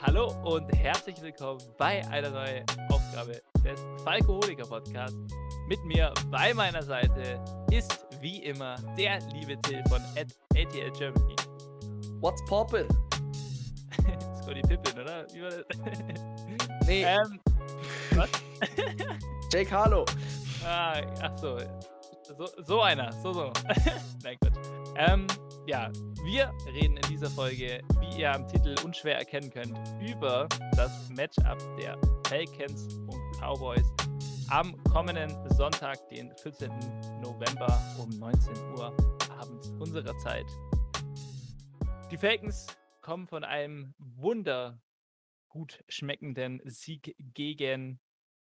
Hallo und herzlich willkommen bei einer neuen Aufgabe des Falkoholiker Podcasts. Mit mir bei meiner Seite ist wie immer der liebe Till von ATL Germany. What's poppin'? Scotty Pippin, oder? Wie war das? Nee, ähm, was? Jake Harlow. Ah, ach so. so. So einer, so so. Nein, Quatsch. Ähm, ja, wir reden in dieser Folge, wie ihr am Titel unschwer erkennen könnt, über das Matchup der Falcons und Cowboys am kommenden Sonntag, den 14. November um 19 Uhr abends unserer Zeit. Die Falcons kommen von einem wunder gut schmeckenden Sieg gegen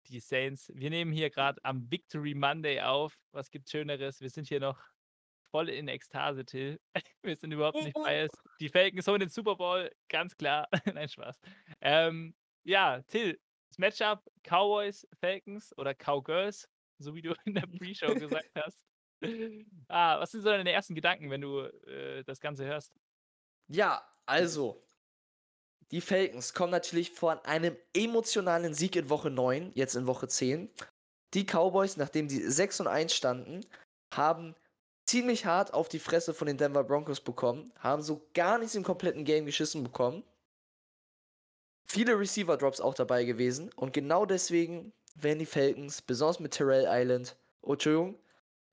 die Saints. Wir nehmen hier gerade am Victory Monday auf. Was gibt Schöneres? Wir sind hier noch voll in Ekstase, Till. Wir sind überhaupt nicht biased. Die Falcons holen den Super Bowl, ganz klar. Nein, Spaß. Ähm, ja, Till, das Matchup Cowboys, Falcons oder Cowgirls, so wie du in der Pre-Show gesagt hast. Ah, was sind so deine ersten Gedanken, wenn du äh, das Ganze hörst? Ja, also. Die Falcons kommen natürlich von einem emotionalen Sieg in Woche 9, jetzt in Woche 10. Die Cowboys, nachdem die 6 und 1 standen, haben ziemlich hart auf die Fresse von den Denver Broncos bekommen, haben so gar nichts im kompletten Game geschissen bekommen. Viele Receiver-Drops auch dabei gewesen und genau deswegen werden die Falcons, besonders mit Terrell Island, oh, Entschuldigung,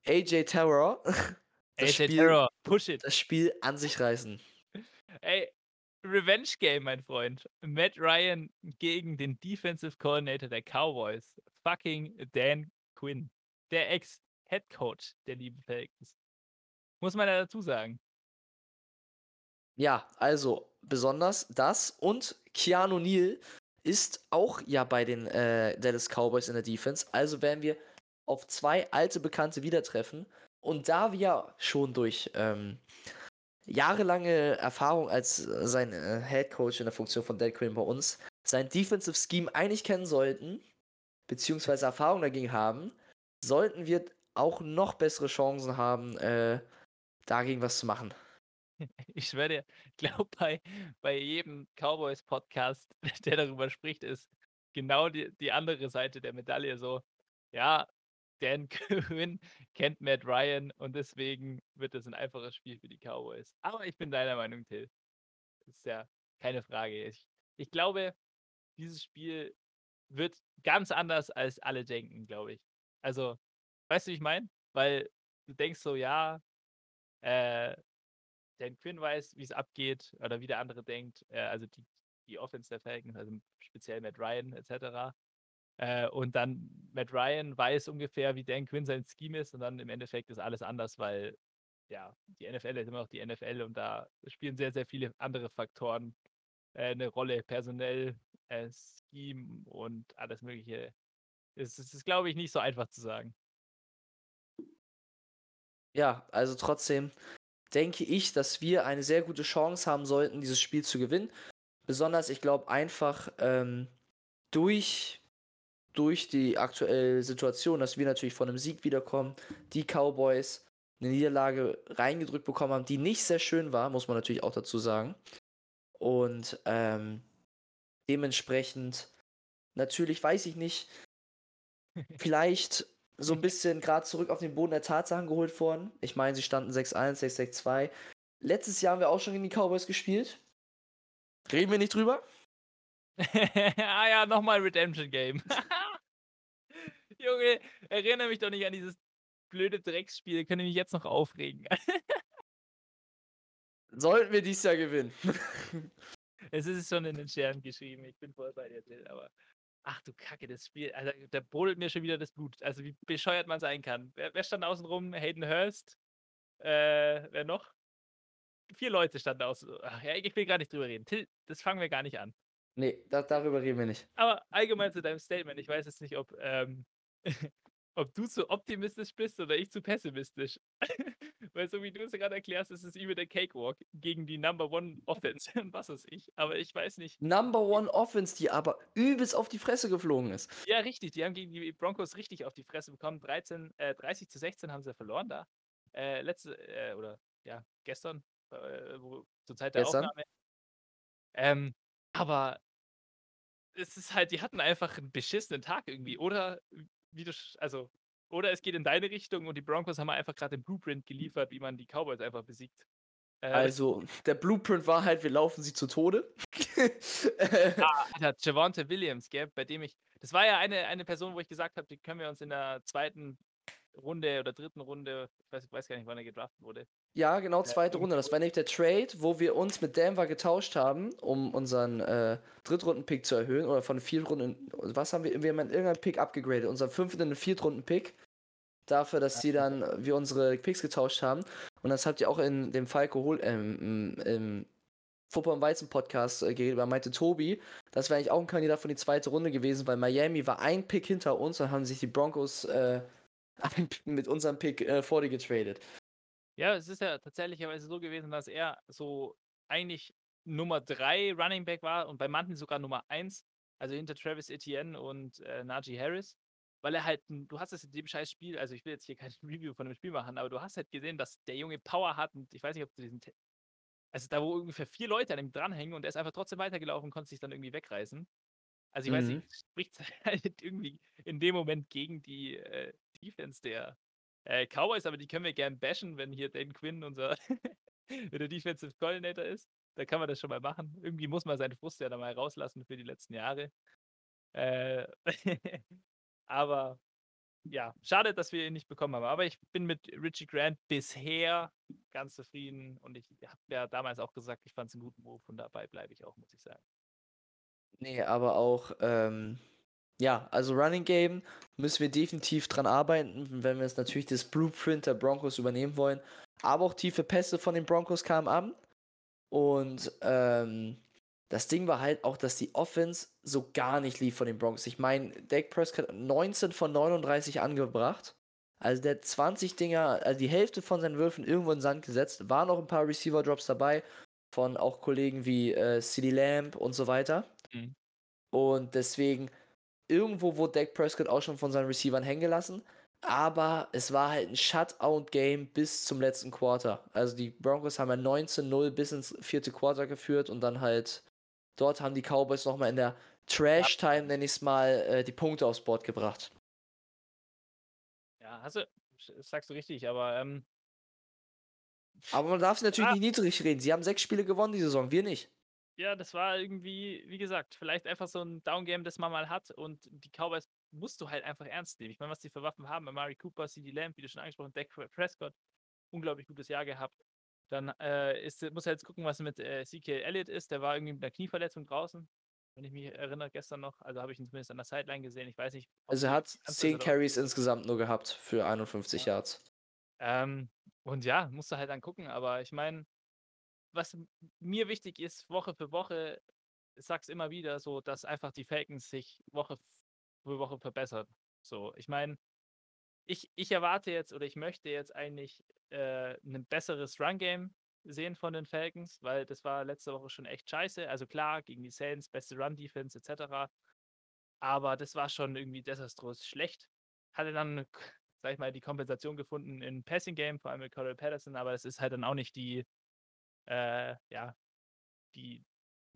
AJ Terror, das, AJ Spiel, Terror, push it. das Spiel an sich reißen. Ey, Revenge Game, mein Freund. Matt Ryan gegen den Defensive Coordinator der Cowboys. Fucking Dan Quinn. Der Ex-Head Coach der lieben Falcons. Muss man ja dazu sagen. Ja, also besonders das und Keanu Neal ist auch ja bei den äh, Dallas Cowboys in der Defense. Also werden wir auf zwei alte Bekannte wieder treffen. Und da wir ja schon durch ähm, jahrelange Erfahrung als äh, sein äh, Head Coach in der Funktion von Dan Quinn bei uns sein Defensive Scheme eigentlich kennen sollten, beziehungsweise Erfahrung dagegen haben, sollten wir auch noch bessere Chancen haben, äh, dagegen was zu machen. Ich schwöre dir, ich glaube, bei, bei jedem Cowboys-Podcast, der darüber spricht, ist genau die, die andere Seite der Medaille so, ja, Dan Quinn kennt Matt Ryan und deswegen wird es ein einfaches Spiel für die Cowboys. Aber ich bin deiner Meinung, Till. Das ist ja keine Frage. Ich, ich glaube, dieses Spiel wird ganz anders, als alle denken, glaube ich. Also, weißt du, wie ich meine? Weil du denkst so, ja, äh, Dan Quinn weiß, wie es abgeht oder wie der andere denkt, äh, also die, die Offense der Falcons, also speziell Matt Ryan etc. Äh, und dann Matt Ryan weiß ungefähr, wie Dan Quinn sein Scheme ist und dann im Endeffekt ist alles anders, weil ja, die NFL ist immer noch die NFL und da spielen sehr, sehr viele andere Faktoren äh, eine Rolle, personell, äh, Scheme und alles mögliche. Es, es ist, glaube ich, nicht so einfach zu sagen. Ja, also trotzdem denke ich, dass wir eine sehr gute Chance haben sollten, dieses Spiel zu gewinnen. Besonders, ich glaube, einfach ähm, durch, durch die aktuelle Situation, dass wir natürlich von einem Sieg wiederkommen, die Cowboys eine Niederlage reingedrückt bekommen haben, die nicht sehr schön war, muss man natürlich auch dazu sagen. Und ähm, dementsprechend, natürlich weiß ich nicht, vielleicht so ein bisschen gerade zurück auf den Boden der Tatsachen geholt worden. Ich meine, sie standen 6-1, 6-6-2. Letztes Jahr haben wir auch schon gegen die Cowboys gespielt. Reden wir nicht drüber? ah ja, nochmal Redemption Game. Junge, erinnere mich doch nicht an dieses blöde Drecksspiel. Könnte mich jetzt noch aufregen. Sollten wir dieses Jahr gewinnen. es ist schon in den Sternen geschrieben. Ich bin voll bei dir, Till, aber Ach du Kacke, das Spiel, also da brodelt mir schon wieder das Blut. Also wie bescheuert man sein kann. Wer, wer stand außen rum? Hayden Hurst. Äh, wer noch? Vier Leute standen aus. Ach ja, ich will gar nicht drüber reden. Till, das fangen wir gar nicht an. Nee, da, darüber reden wir nicht. Aber allgemein zu deinem Statement, ich weiß jetzt nicht, ob, ähm, ob du zu optimistisch bist oder ich zu pessimistisch. Weil so wie du es gerade erklärst, ist es über der Cakewalk gegen die Number One Offense was weiß ich. Aber ich weiß nicht. Number One Offense, die aber übelst auf die Fresse geflogen ist. Ja, richtig. Die haben gegen die Broncos richtig auf die Fresse bekommen. 13, äh, 30 zu 16 haben sie verloren da. Äh, letzte, äh, oder ja, gestern äh, wo, zur Zeit der Gestern? Aufnahme. Ähm, aber es ist halt, die hatten einfach einen beschissenen Tag irgendwie. Oder wie du, also, oder es geht in deine Richtung und die Broncos haben einfach gerade den Blueprint geliefert, wie man die Cowboys einfach besiegt. Äh, also, der Blueprint war halt, wir laufen sie zu Tode. ah, Alter, Javante Williams, gell, bei dem ich. Das war ja eine, eine Person, wo ich gesagt habe, die können wir uns in der zweiten Runde oder dritten Runde, ich weiß, ich weiß gar nicht, wann er gedraftet wurde. Ja, genau, zweite Runde. Das war nämlich der Trade, wo wir uns mit Denver getauscht haben, um unseren äh, Drittrunden-Pick zu erhöhen. Oder von Viertrunden. Was haben wir? Wir haben irgendeinen Pick abgegradet. Unseren fünften den Viertrunden-Pick. Dafür, dass sie dann, wir unsere Picks getauscht haben. Und das habt ihr auch in dem Falco ähm, im, Football- und Weizen-Podcast äh, geredet, da meinte Tobi, das wäre eigentlich auch ein Kandidat von die zweite Runde gewesen, weil Miami war ein Pick hinter uns und haben sich die Broncos äh, mit unserem Pick äh, vor dir getradet. Ja, es ist ja tatsächlicherweise so gewesen, dass er so eigentlich Nummer 3 Running Back war und bei manchen sogar Nummer 1, also hinter Travis Etienne und äh, Najee Harris, weil er halt, du hast es in dem scheiß Spiel, also ich will jetzt hier kein Review von dem Spiel machen, aber du hast halt gesehen, dass der Junge Power hat und ich weiß nicht, ob du diesen, also da wo ungefähr vier Leute an ihm dranhängen und er ist einfach trotzdem weitergelaufen und konnte sich dann irgendwie wegreißen. Also ich mhm. weiß nicht, mhm. spricht halt irgendwie in dem Moment gegen die äh, Defense der äh, Cowboys, aber die können wir gern bashen, wenn hier Dan Quinn unser der Defensive Coordinator ist. Da kann man das schon mal machen. Irgendwie muss man seinen Frust ja da mal rauslassen für die letzten Jahre. Äh, aber ja, schade, dass wir ihn nicht bekommen haben. Aber ich bin mit Richie Grant bisher ganz zufrieden und ich habe ja damals auch gesagt, ich fand es einen guten Move und dabei bleibe ich auch, muss ich sagen. Nee, aber auch ähm, ja, also Running Game müssen wir definitiv dran arbeiten, wenn wir jetzt natürlich das Blueprint der Broncos übernehmen wollen. Aber auch tiefe Pässe von den Broncos kamen an. Und ähm, das Ding war halt auch, dass die Offense so gar nicht lief von den Broncos. Ich meine, Dak Prescott 19 von 39 angebracht. Also der 20 Dinger, also die Hälfte von seinen Würfen irgendwo in den Sand gesetzt. Waren noch ein paar Receiver-Drops dabei von auch Kollegen wie äh, CD Lamb und so weiter. Mhm. Und deswegen irgendwo wurde Dak Prescott auch schon von seinen Receivern hängen gelassen. Aber es war halt ein Shutout-Game bis zum letzten Quarter. Also die Broncos haben ja 19-0 bis ins vierte Quarter geführt und dann halt dort haben die Cowboys nochmal in der Trash-Time, nenne ich es mal, äh, die Punkte aufs Board gebracht. Ja, hast du, sagst du richtig, aber ähm, aber man darf es natürlich ah. nicht niedrig reden. Sie haben sechs Spiele gewonnen die Saison, wir nicht ja, das war irgendwie, wie gesagt, vielleicht einfach so ein Downgame, das man mal hat und die Cowboys musst du halt einfach ernst nehmen. Ich meine, was die für Waffen haben, Mari Cooper, CD Lamb, wie du schon angesprochen, Dak Prescott, unglaublich gutes Jahr gehabt. Dann äh, ist, muss er jetzt gucken, was mit äh, CK Elliott ist. Der war irgendwie mit einer Knieverletzung draußen, wenn ich mich erinnere, gestern noch. Also habe ich ihn zumindest an der Sideline gesehen. Ich weiß nicht. Also er hat 10 Carries insgesamt nur gehabt für 51 ja. Yards. Ähm, und ja, musst du halt dann gucken. Aber ich meine, was mir wichtig ist, Woche für Woche, ich sag's immer wieder, so, dass einfach die Falcons sich Woche für Woche verbessern. So, ich meine, ich, ich erwarte jetzt oder ich möchte jetzt eigentlich äh, ein besseres Run-Game sehen von den Falcons, weil das war letzte Woche schon echt scheiße. Also klar, gegen die Saints, beste Run-Defense etc. Aber das war schon irgendwie desaströs schlecht. Hatte dann, sag ich mal, die Kompensation gefunden in Passing-Game, vor allem mit Corey Patterson, aber es ist halt dann auch nicht die äh, ja, die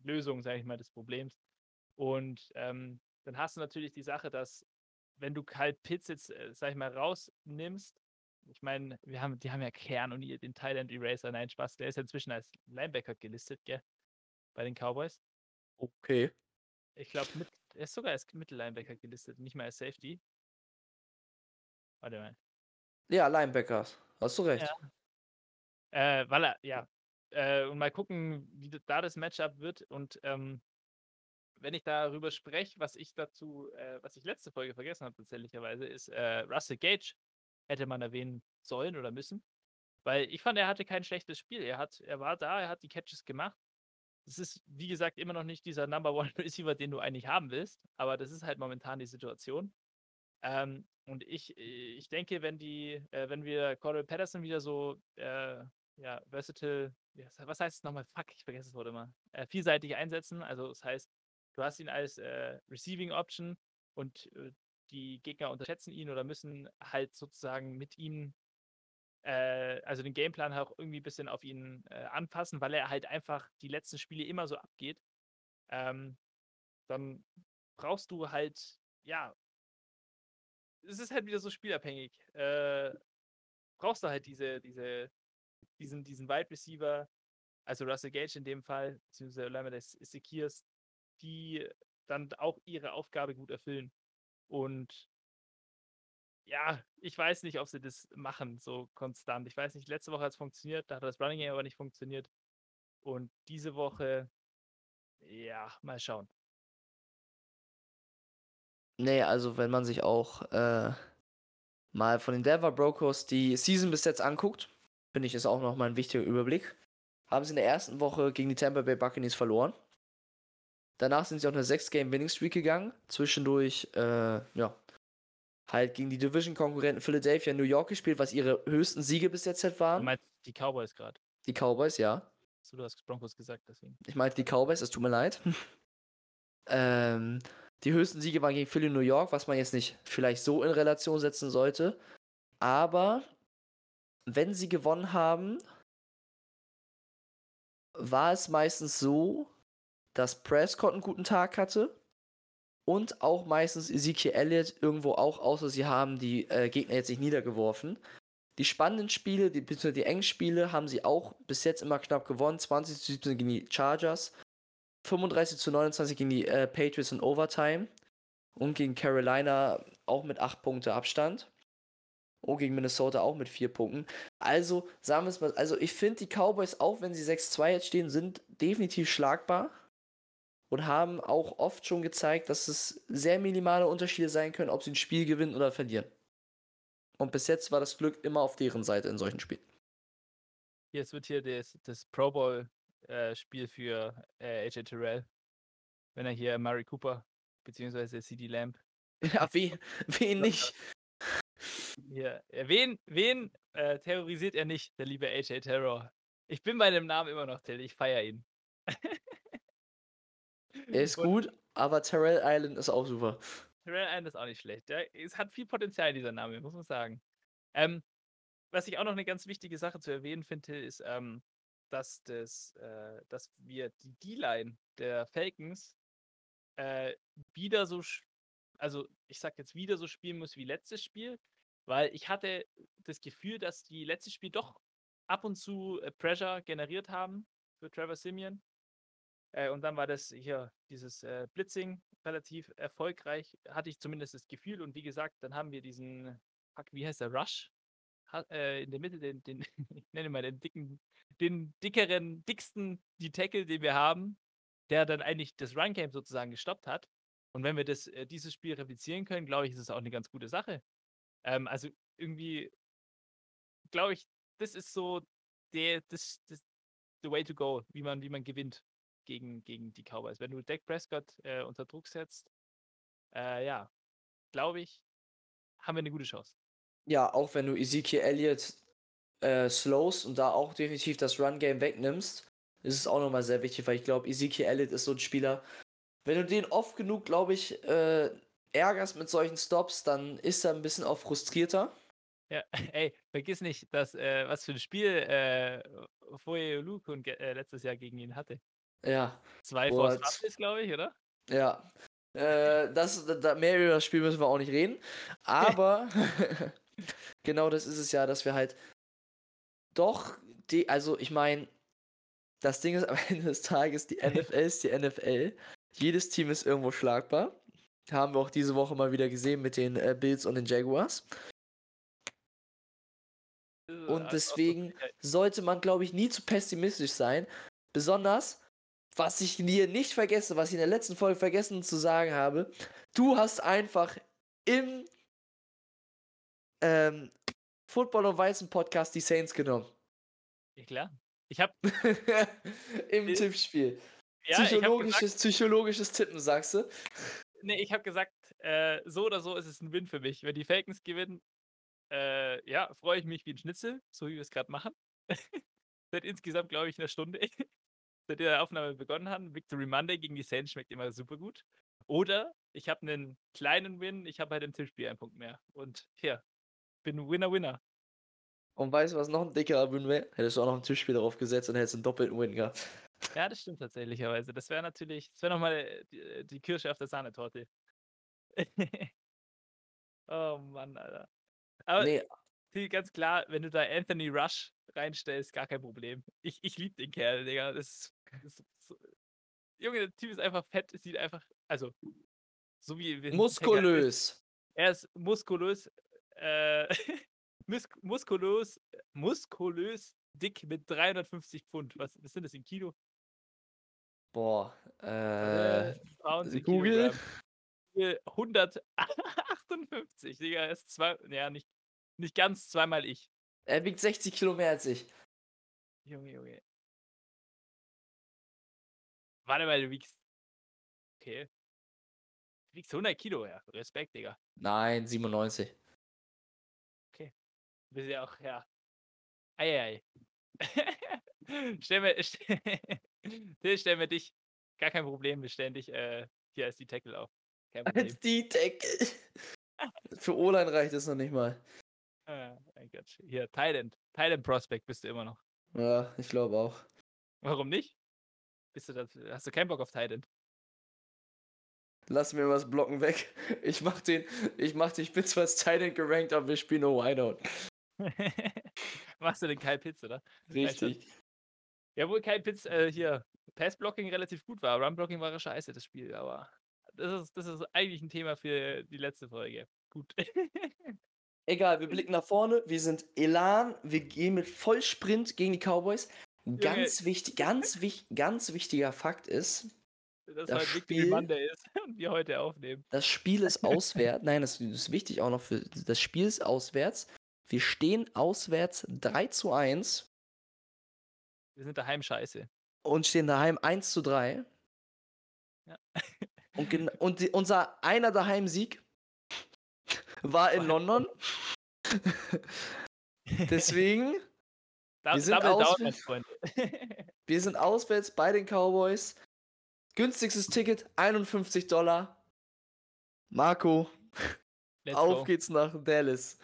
Lösung, sage ich mal, des Problems. Und ähm, dann hast du natürlich die Sache, dass wenn du Kyle Pitts jetzt, äh, sag ich mal, rausnimmst, ich meine, wir haben, die haben ja Kern und den Thailand Eraser, nein, Spaß, der ist ja inzwischen als Linebacker gelistet, gell? Bei den Cowboys. Okay. Ich glaube, er ist sogar als Mittellinebacker gelistet, nicht mehr als Safety. Warte mal. Ja, Linebackers. Hast du recht. Ja. Äh, weil er, ja, äh, und mal gucken, wie da das Matchup wird. Und ähm, wenn ich darüber spreche, was ich dazu, äh, was ich letzte Folge vergessen habe, tatsächlicherweise, ist äh, Russell Gage hätte man erwähnen sollen oder müssen. Weil ich fand, er hatte kein schlechtes Spiel. Er, hat, er war da, er hat die Catches gemacht. Es ist, wie gesagt, immer noch nicht dieser Number One Receiver, den du eigentlich haben willst, aber das ist halt momentan die Situation. Ähm, und ich, ich denke, wenn die, äh, wenn wir Cordell Patterson wieder so äh, ja, versatile was heißt es nochmal? Fuck, ich vergesse das Wort immer. Äh, vielseitig einsetzen. Also das heißt, du hast ihn als äh, Receiving Option und äh, die Gegner unterschätzen ihn oder müssen halt sozusagen mit ihm äh, also den Gameplan auch irgendwie ein bisschen auf ihn äh, anpassen, weil er halt einfach die letzten Spiele immer so abgeht. Ähm, dann brauchst du halt, ja, es ist halt wieder so spielabhängig. Äh, brauchst du halt diese, diese, diesen, diesen Wide Receiver, also Russell Gage in dem Fall, beziehungsweise Lamades Sekirs, die dann auch ihre Aufgabe gut erfüllen. Und ja, ich weiß nicht, ob sie das machen, so konstant. Ich weiß nicht, letzte Woche hat es funktioniert, da hat das Running Game aber nicht funktioniert. Und diese Woche, ja, mal schauen. Nee, also wenn man sich auch äh, mal von den Denver Brokers die Season bis jetzt anguckt, finde ich, ist auch nochmal ein wichtiger Überblick. Haben sie in der ersten Woche gegen die Tampa Bay Buccaneers verloren. Danach sind sie auf eine 6-Game-Winning-Streak gegangen. Zwischendurch, äh, ja, halt gegen die Division-Konkurrenten Philadelphia und New York gespielt, was ihre höchsten Siege bis jetzt halt waren. Du meinst die Cowboys gerade? Die Cowboys, ja. So, du hast Broncos gesagt, deswegen. Ich meinte die Cowboys, es tut mir leid. ähm, die höchsten Siege waren gegen Philly und New York, was man jetzt nicht vielleicht so in Relation setzen sollte. Aber wenn sie gewonnen haben, war es meistens so, dass Prescott einen guten Tag hatte und auch meistens Ezekiel Elliott irgendwo auch, außer sie haben die äh, Gegner jetzt nicht niedergeworfen. Die spannenden Spiele, die, beziehungsweise die engen Spiele, haben sie auch bis jetzt immer knapp gewonnen. 20 zu 17 gegen die Chargers, 35 zu 29 gegen die äh, Patriots in Overtime und gegen Carolina auch mit 8 Punkte Abstand. Und gegen Minnesota auch mit 4 Punkten. Also, sagen wir es mal, also ich finde die Cowboys, auch wenn sie 6-2 jetzt stehen, sind definitiv schlagbar. Und haben auch oft schon gezeigt, dass es sehr minimale Unterschiede sein können, ob sie ein Spiel gewinnen oder verlieren. Und bis jetzt war das Glück immer auf deren Seite in solchen Spielen. Jetzt wird hier das, das Pro Bowl äh, für äh, AJ Terrell. Wenn er hier Murray Cooper beziehungsweise CD Lamb. Ja, wen, wen nicht? Hier, wen, wen äh, terrorisiert er nicht, der liebe AJ Terror? Ich bin bei dem Namen immer noch Till, ich feiere ihn. er ist Und gut, aber Terrell Island ist auch super. Terrell Island ist auch nicht schlecht. Ja, es hat viel Potenzial, dieser Name, muss man sagen. Ähm, was ich auch noch eine ganz wichtige Sache zu erwähnen finde, ist, ähm, dass, das, äh, dass wir die D-Line der Falcons äh, wieder so, also ich sag jetzt wieder so spielen muss wie letztes Spiel, weil ich hatte das Gefühl, dass die letztes Spiel doch ab und zu äh, Pressure generiert haben für Trevor Simeon. Äh, und dann war das hier, dieses äh, Blitzing relativ erfolgreich, hatte ich zumindest das Gefühl. Und wie gesagt, dann haben wir diesen, wie heißt der, Rush? Ha, äh, in der Mitte, den, den ich nenne mal den dicken den dickeren, dicksten die Tackle, den wir haben, der dann eigentlich das Run-Game sozusagen gestoppt hat. Und wenn wir das, äh, dieses Spiel replizieren können, glaube ich, ist es auch eine ganz gute Sache. Ähm, also irgendwie, glaube ich, das ist so der, das, das, the way to go, wie man, wie man gewinnt gegen, gegen die Cowboys. Wenn du Dak Prescott äh, unter Druck setzt, äh, ja, glaube ich, haben wir eine gute Chance. Ja, auch wenn du Ezekiel Elliott äh, slows und da auch definitiv das Run-Game wegnimmst, ist es auch nochmal sehr wichtig, weil ich glaube, Ezekiel Elliott ist so ein Spieler, wenn du den oft genug, glaube ich, äh, ärgerst mit solchen Stops, dann ist er ein bisschen auch frustrierter. Ja, ey, vergiss nicht, dass, äh, was für ein Spiel äh, Foye Lukun äh, letztes Jahr gegen ihn hatte. Ja. Zwei Force Fumbles, glaube ich, oder? Ja. Äh, das, da, mehr über das Spiel müssen wir auch nicht reden. Aber genau das ist es ja, dass wir halt doch, die, also ich meine, das Ding ist am Ende des Tages, die NFL ist die NFL. Jedes Team ist irgendwo schlagbar. Haben wir auch diese Woche mal wieder gesehen mit den äh, Bills und den Jaguars. Und deswegen sollte man, glaube ich, nie zu pessimistisch sein. Besonders, was ich hier nicht vergesse, was ich in der letzten Folge vergessen zu sagen habe, du hast einfach im ähm, Football und Weizen Podcast die Saints genommen. Ja, klar. Ich habe im Tippspiel. Ja, psychologisches, gesagt, psychologisches Tippen, sagst du? Nee, ich habe gesagt, äh, so oder so ist es ein Win für mich. Wenn die Falcons gewinnen, äh, ja, freue ich mich wie ein Schnitzel, so wie wir es gerade machen. Seit insgesamt, glaube ich, einer Stunde, seit der Aufnahme begonnen haben. Victory Monday gegen die Saints schmeckt immer super gut. Oder ich habe einen kleinen Win, ich habe halt im Tippspiel einen Punkt mehr. Und hier, bin Winner-Winner. Und weißt du, was noch ein dickerer Win wäre? Hättest du auch noch ein Tischspiel darauf gesetzt und hättest einen doppelten Win gehabt. Ja, das stimmt tatsächlicherweise. Das wäre natürlich, das wäre nochmal die, die Kirsche auf der Sahnetorte. oh Mann, Alter. Aber Nee, ganz klar, wenn du da Anthony Rush reinstellst, gar kein Problem. Ich, ich liebe den Kerl, Digga. Das, das so, Junge, der Typ ist einfach fett, sieht einfach, also, so wie wir muskulös. Er ist muskulös, äh, mus muskulös, muskulös, dick mit 350 Pfund. Was, was sind das in Kilo? Boah, äh, 20 Google. Kilogramm. 158, Digga, er ist zwei, ja, nicht, nicht ganz zweimal ich. Er wiegt 60 Kilo mehr als ich. Junge, Junge. Warte mal, du wiegst. Okay. Du wiegst 100 Kilo, ja. Respekt, Digga. Nein, 97. Bist ja auch, ja. Eieiei. stell mir, stell, Till, stell mir dich. Gar kein Problem, wir stellen dich äh, hier als die Tackle auf. Als die Decke. Für O-Line reicht es noch nicht mal. Ah, mein Gott. Hier, Thailand. Thailand Prospect bist du immer noch. Ja, ich glaube auch. Warum nicht? Bist du das, hast du keinen Bock auf Thailand? Lass mir was blocken weg. Ich mach den, ich mach den, ich bin zwar als Titan gerankt, aber wir spielen nur Wideout. Machst du den Kyle Pitts, oder? Richtig. Ja, wohl Kyle Pitts äh, hier Passblocking relativ gut war. Runblocking war scheiße, das Spiel, aber das ist, das ist eigentlich ein Thema für die letzte Folge. Gut. Egal, wir blicken nach vorne, wir sind Elan, wir gehen mit Vollsprint gegen die Cowboys. Ganz wichtig, ganz, wich, ganz wichtiger Fakt ist, das Das Spiel- Monday ist und wir heute aufnehmen. das Spiel ist auswärts. Nein, das ist wichtig auch noch für das Spiel ist auswärts. Wir stehen auswärts 3 zu 1 Wir sind daheim scheiße. und stehen daheim 1 zu 3. Ja. Und, und die, unser einer Daheim-Sieg war in War in London. Deswegen, wir sind auswärts- wir sind auswärts bei den Cowboys. Günstigstes Ticket 51 Dollar. Marco, Let's auf go. geht's nach Dallas.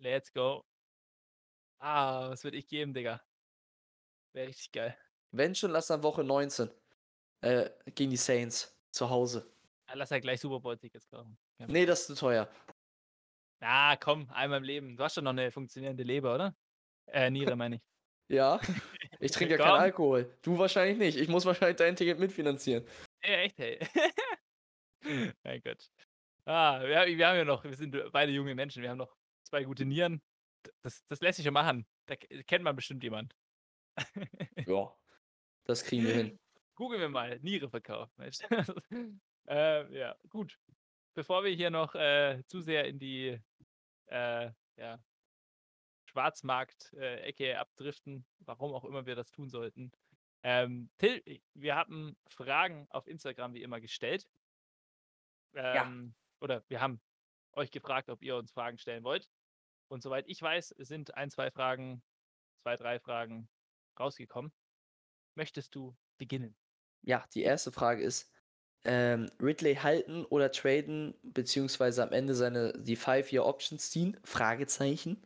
Let's go. Ah, was würde ich geben, Digga? Wäre richtig geil. Wenn schon, lass dann Woche 19 äh, gegen die Saints zu Hause. Ah, Lass ja gleich Super Bowl-Tickets kaufen. Kein Nee, das ist zu teuer. Ah, komm, einmal im Leben. Du hast schon noch eine funktionierende Leber, oder? Äh, Niere meine ich. Ja, ich trinke ja keinen Alkohol. Du wahrscheinlich nicht. Ich muss wahrscheinlich dein Ticket mitfinanzieren. Ja, echt, hey. mein Gott. Ah, wir, wir haben ja noch, wir sind beide junge Menschen, wir haben noch zwei gute Nieren. Das, das lässt sich schon machen. Da kennt man bestimmt jemand. Ja, das kriegen wir hin. Googeln wir mal, Niere verkaufen. Äh, ja, gut. Bevor wir hier noch äh, zu sehr in die äh, ja, Schwarzmarkt-Ecke abdriften, warum auch immer wir das tun sollten. Ähm, Till, wir haben Fragen auf Instagram wie immer gestellt. Ähm, Oder wir haben euch gefragt, ob ihr uns Fragen stellen wollt. Und soweit ich weiß, sind ein, zwei Fragen, zwei, drei Fragen rausgekommen. Möchtest du beginnen? Ja, die erste Frage ist, ähm, Ridley halten oder traden, beziehungsweise am Ende seine, die Five-Year-Options ziehen? Fragezeichen.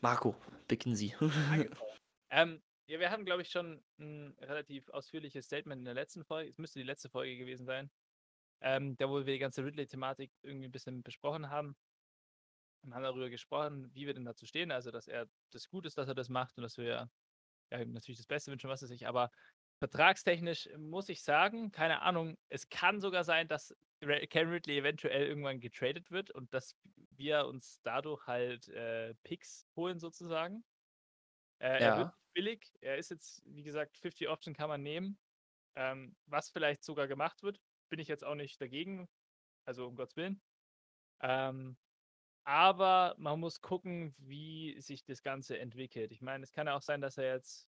Marco, beginnen Sie. Ähm, ja, wir haben, glaube ich, schon ein relativ ausführliches Statement in der letzten Folge. Es müsste die letzte Folge gewesen sein. Ähm, da, wo wir die ganze Ridley-Thematik irgendwie ein bisschen besprochen haben. Und haben darüber gesprochen, wie wir denn dazu stehen. Also, dass er das gut ist, dass er das macht und dass wir ja, natürlich das Beste wünschen, was er sich. Aber vertragstechnisch muss ich sagen, keine Ahnung, es kann sogar sein, dass Cam Ridley eventuell irgendwann getradet wird und dass wir uns dadurch halt äh, Picks holen, sozusagen. Äh, Er wird Ja. billig. Er ist jetzt, wie gesagt, 50 Option kann man nehmen. Ähm, was vielleicht sogar gemacht wird, bin ich jetzt auch nicht dagegen. Also um Gottes Willen. Ähm, aber man muss gucken, wie sich das Ganze entwickelt. Ich meine, es kann ja auch sein, dass er jetzt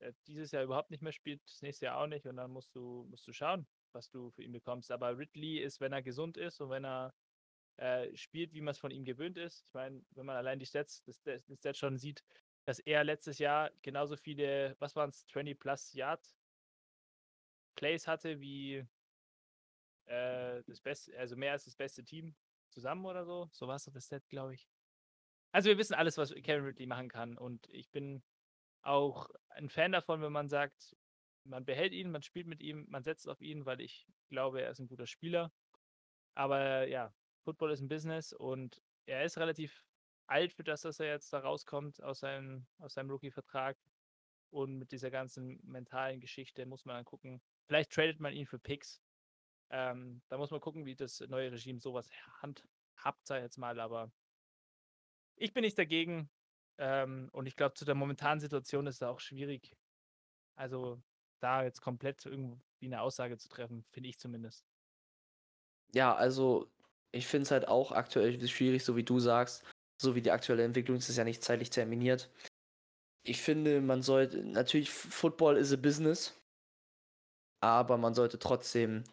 äh, dieses Jahr überhaupt nicht mehr spielt, das nächste Jahr auch nicht. Und dann musst du, musst du schauen, was du für ihn bekommst. Aber Ridley ist, wenn er gesund ist und wenn er äh, spielt, wie man es von ihm gewöhnt ist. Ich meine, wenn man allein die Stats, das, das, Stats schon sieht, dass er letztes Jahr genauso viele, was waren es, 20 plus Yard Plays hatte wie äh, das beste, also mehr als das beste Team zusammen oder so. So war es doch das Stat, glaube ich. Also wir wissen alles, was Kevin Ridley machen kann. Und ich bin auch ein Fan davon, wenn man sagt, man behält ihn, man spielt mit ihm, man setzt auf ihn, weil ich glaube, er ist ein guter Spieler. Aber ja, Football ist ein Business und er ist relativ alt für das, dass er jetzt da rauskommt aus seinem, aus seinem Rookie-Vertrag. Und mit dieser ganzen mentalen Geschichte muss man dann gucken. Vielleicht tradet man ihn für Picks. Ähm, da muss man gucken, wie das neue Regime sowas handhabt, ich jetzt mal. Aber ich bin nicht dagegen. Ähm, und ich glaube, zu der momentanen Situation ist es auch schwierig. Also da jetzt komplett irgendwie eine Aussage zu treffen, finde ich zumindest. Ja, also ich finde es halt auch aktuell schwierig, so wie du sagst. So wie die aktuelle Entwicklung ist es ja nicht zeitlich terminiert. Ich finde, man sollte, natürlich, Football is a business, aber man sollte trotzdem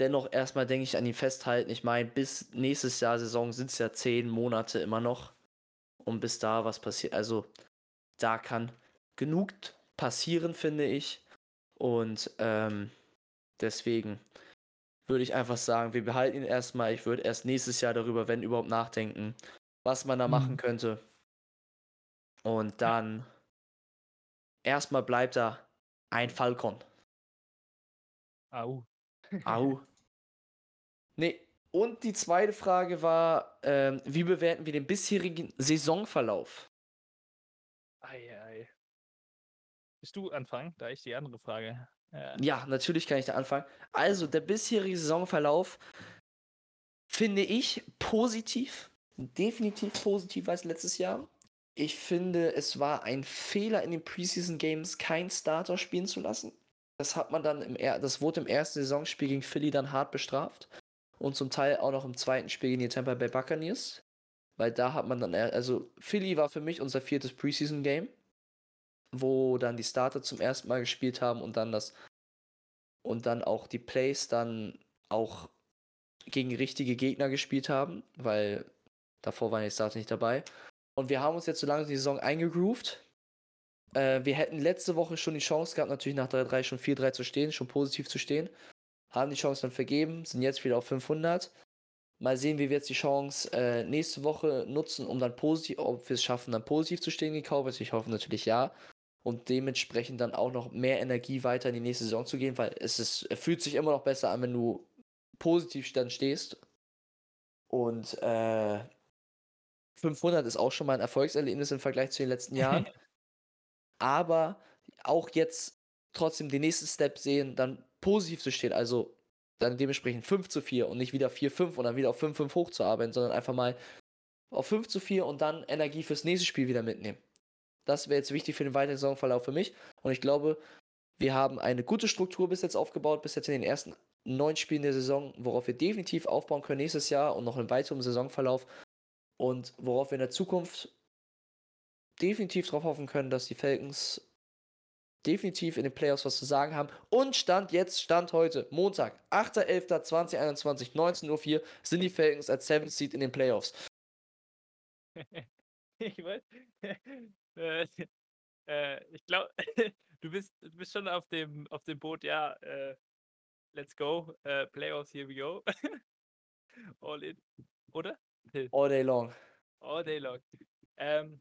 dennoch erstmal, denke ich, an ihn festhalten. Ich meine, bis nächstes Jahr Saison sind es ja zehn Monate immer noch. Und bis da was passiert, also da kann genug passieren, finde ich. Und ähm, deswegen würde ich einfach sagen, wir behalten ihn erstmal. Ich würde erst nächstes Jahr darüber, wenn überhaupt, nachdenken, was man da mhm. machen könnte. Und dann erstmal bleibt da ein Falcon. Au. Au. Nee. Und die zweite Frage war, ähm, wie bewerten wir den bisherigen Saisonverlauf? Ei, ei. Bist du anfangen? Da ich die andere Frage. Ja. ja, natürlich kann ich da anfangen. Also, der bisherige Saisonverlauf finde ich positiv. Definitiv positiv als letztes Jahr. Ich finde, es war ein Fehler in den Preseason Games, keinen Starter spielen zu lassen. Das hat man dann im er das wurde im ersten Saisonspiel gegen Philly dann hart bestraft und zum Teil auch noch im zweiten Spiel gegen die Tampa Bay Buccaneers, weil da hat man dann also Philly war für mich unser viertes Preseason Game wo dann die Starter zum ersten Mal gespielt haben und dann das und dann auch die Plays dann auch gegen richtige Gegner gespielt haben, weil davor waren die Starter nicht dabei. Und wir haben uns jetzt so lange die Saison eingegroovt. Äh, wir hätten letzte Woche schon die Chance gehabt, natürlich nach 3-3 schon 4-3 zu stehen, schon positiv zu stehen. Haben die Chance dann vergeben, sind jetzt wieder auf 500. Mal sehen, wie wir jetzt die Chance äh, nächste Woche nutzen, um dann positiv, ob wir es schaffen, dann positiv zu stehen gegen Cowboys. Ich hoffe natürlich ja und dementsprechend dann auch noch mehr Energie weiter in die nächste Saison zu gehen, weil es ist, fühlt sich immer noch besser an, wenn du positiv dann stehst. Und äh, 500 ist auch schon mal ein Erfolgserlebnis im Vergleich zu den letzten Jahren. Aber auch jetzt trotzdem den nächsten Step sehen, dann positiv zu stehen, also dann dementsprechend 5 zu 4 und nicht wieder 4-5 und dann wieder auf 5-5 hochzuarbeiten, sondern einfach mal auf 5 zu 4 und dann Energie fürs nächste Spiel wieder mitnehmen. Das wäre jetzt wichtig für den weiteren Saisonverlauf für mich. Und ich glaube, wir haben eine gute Struktur bis jetzt aufgebaut, bis jetzt in den ersten neun Spielen der Saison, worauf wir definitiv aufbauen können nächstes Jahr und noch im weiteren Saisonverlauf. Und worauf wir in der Zukunft definitiv darauf hoffen können, dass die Falcons definitiv in den Playoffs was zu sagen haben. Und Stand jetzt, Stand heute, Montag, 8.11.2021, 19.04 Uhr, sind die Falcons als 7 Seed in den Playoffs. ich weiß, äh, äh, ich glaube, du bist, du bist schon auf dem, auf dem Boot, ja, äh, let's go, äh, Playoffs, here we go. All in, oder? All day long. All day long. Ähm,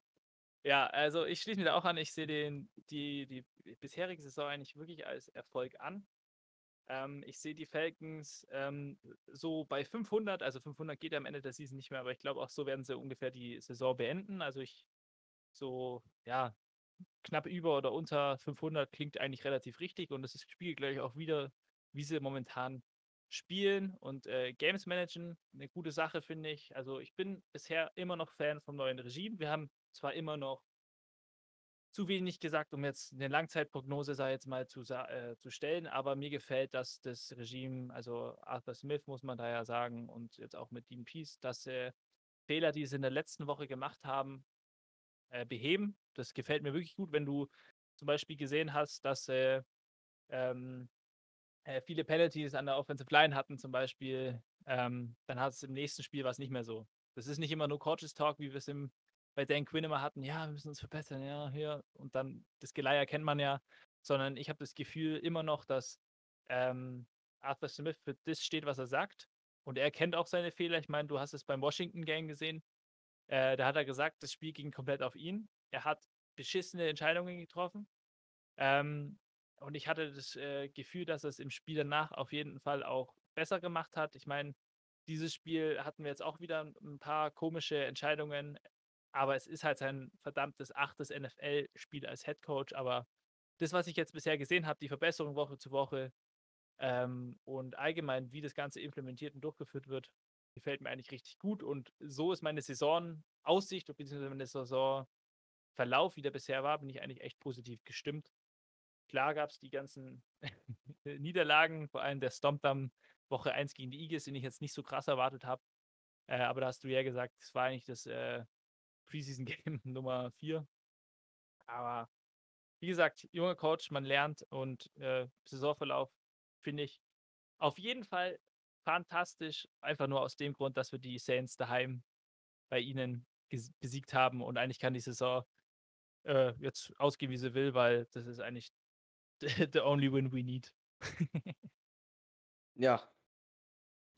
ja, also ich schließe mich da auch an. Ich sehe den, die, die bisherige Saison eigentlich wirklich als Erfolg an. Ähm, ich sehe die Falcons ähm, so bei 500, also 500 geht am Ende der Season nicht mehr, aber ich glaube auch so werden sie ungefähr die Saison beenden. Also ich so, ja, knapp über oder unter 500 klingt eigentlich relativ richtig und das spiegelt, glaube ich, auch wieder, wie sie momentan spielen und äh, Games managen. Eine gute Sache, finde ich. Also ich bin bisher immer noch Fan vom neuen Regime. Wir haben zwar immer noch zu wenig gesagt, um jetzt eine Langzeitprognose, sei jetzt mal zu, äh, zu stellen, aber mir gefällt, dass das Regime, also Arthur Smith muss man da ja sagen und jetzt auch mit Dean Peace, dass äh, Fehler, die sie in der letzten Woche gemacht haben, äh, beheben. Das gefällt mir wirklich gut, wenn du zum Beispiel gesehen hast, dass äh, ähm, äh, viele Penalties an der Offensive Line hatten, zum Beispiel, ähm, dann hat es im nächsten Spiel was nicht mehr so. Das ist nicht immer nur Coaches Talk, wie wir es im, bei Dan Quinn immer hatten, ja, wir müssen uns verbessern, ja, hier. Und dann das Geleier kennt man ja, sondern ich habe das Gefühl immer noch, dass ähm, Arthur Smith für das steht, was er sagt. Und er kennt auch seine Fehler. Ich meine, du hast es beim Washington Game gesehen. Äh, da hat er gesagt, das Spiel ging komplett auf ihn. Er hat beschissene Entscheidungen getroffen. Ähm, und ich hatte das äh, Gefühl, dass er es im Spiel danach auf jeden Fall auch besser gemacht hat. Ich meine, dieses Spiel hatten wir jetzt auch wieder ein paar komische Entscheidungen, aber es ist halt sein verdammtes achtes NFL-Spiel als Head Coach. Aber das, was ich jetzt bisher gesehen habe, die Verbesserung Woche zu Woche ähm, und allgemein, wie das Ganze implementiert und durchgeführt wird, gefällt mir eigentlich richtig gut. Und so ist meine Saisonaussicht, beziehungsweise meine Saisonverlauf, wie der bisher war, bin ich eigentlich echt positiv gestimmt. Klar gab es die ganzen Niederlagen, vor allem der Stompdam Woche 1 gegen die Eagles, den ich jetzt nicht so krass erwartet habe. Äh, aber da hast du ja gesagt, es war eigentlich das äh, Preseason-Game Nummer 4. Aber wie gesagt, junger Coach, man lernt und äh, Saisonverlauf finde ich auf jeden Fall fantastisch. Einfach nur aus dem Grund, dass wir die Saints daheim bei ihnen besiegt haben und eigentlich kann die Saison äh, jetzt ausgehen, wie sie will, weil das ist eigentlich the only win we need. ja,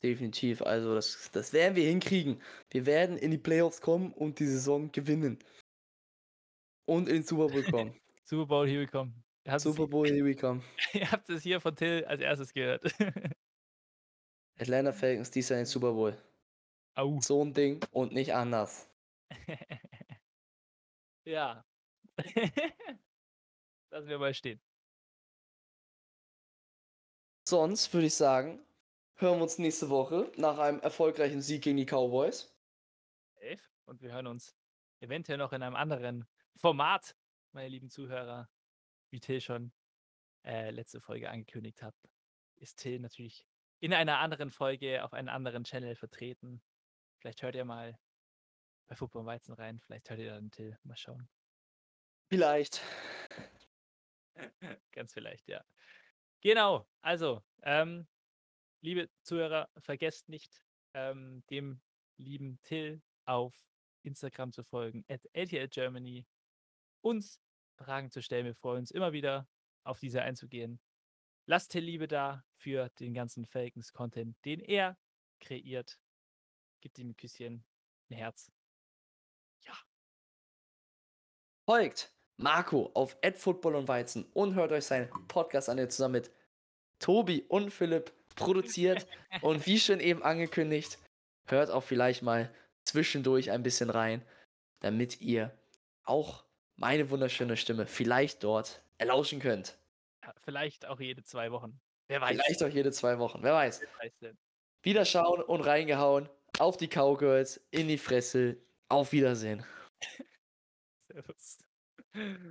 definitiv. Also das, das werden wir hinkriegen. Wir werden in die Playoffs kommen und die Saison gewinnen. Und in den Super Bowl kommen. Super Bowl, here we come. Super Bowl, here we come. Ihr habt es hier von Till als erstes gehört. Atlanta Falcons, dies Jahr in den Super Bowl. Au. So ein Ding und nicht anders. ja. Lassen wir mal stehen. Sonst würde ich sagen, hören wir uns nächste Woche nach einem erfolgreichen Sieg gegen die Cowboys. Und wir hören uns eventuell noch in einem anderen Format, meine lieben Zuhörer, wie Till schon äh, letzte Folge angekündigt hat, ist Till natürlich in einer anderen Folge auf einem anderen Channel vertreten. Vielleicht hört ihr mal bei Football Weizen rein, vielleicht hört ihr dann Till. Mal schauen. Vielleicht. Ganz vielleicht, ja. Genau, also, ähm, liebe Zuhörer, vergesst nicht, ähm, dem lieben Till auf Instagram zu folgen, at LTL Germany, uns Fragen zu stellen. Wir freuen uns immer wieder, auf diese einzugehen. Lasst Till Liebe da für den ganzen Falcons-Content, den er kreiert. Gibt ihm ein Küsschen, ein Herz. Ja. Folgt Marco auf Football und Weizen und hört euch seinen Podcast an, der zusammen mit Tobi und Philipp produziert. und wie schon eben angekündigt, hört auch vielleicht mal zwischendurch ein bisschen rein, damit ihr auch meine wunderschöne Stimme vielleicht dort erlauschen könnt. Vielleicht auch jede zwei Wochen. Wer weiß. Vielleicht auch jede zwei Wochen. Wer weiß. Wer weiß denn? Wieder schauen und reingehauen. Auf die Cowgirls, in die Fresse. Auf Wiedersehen. Servus.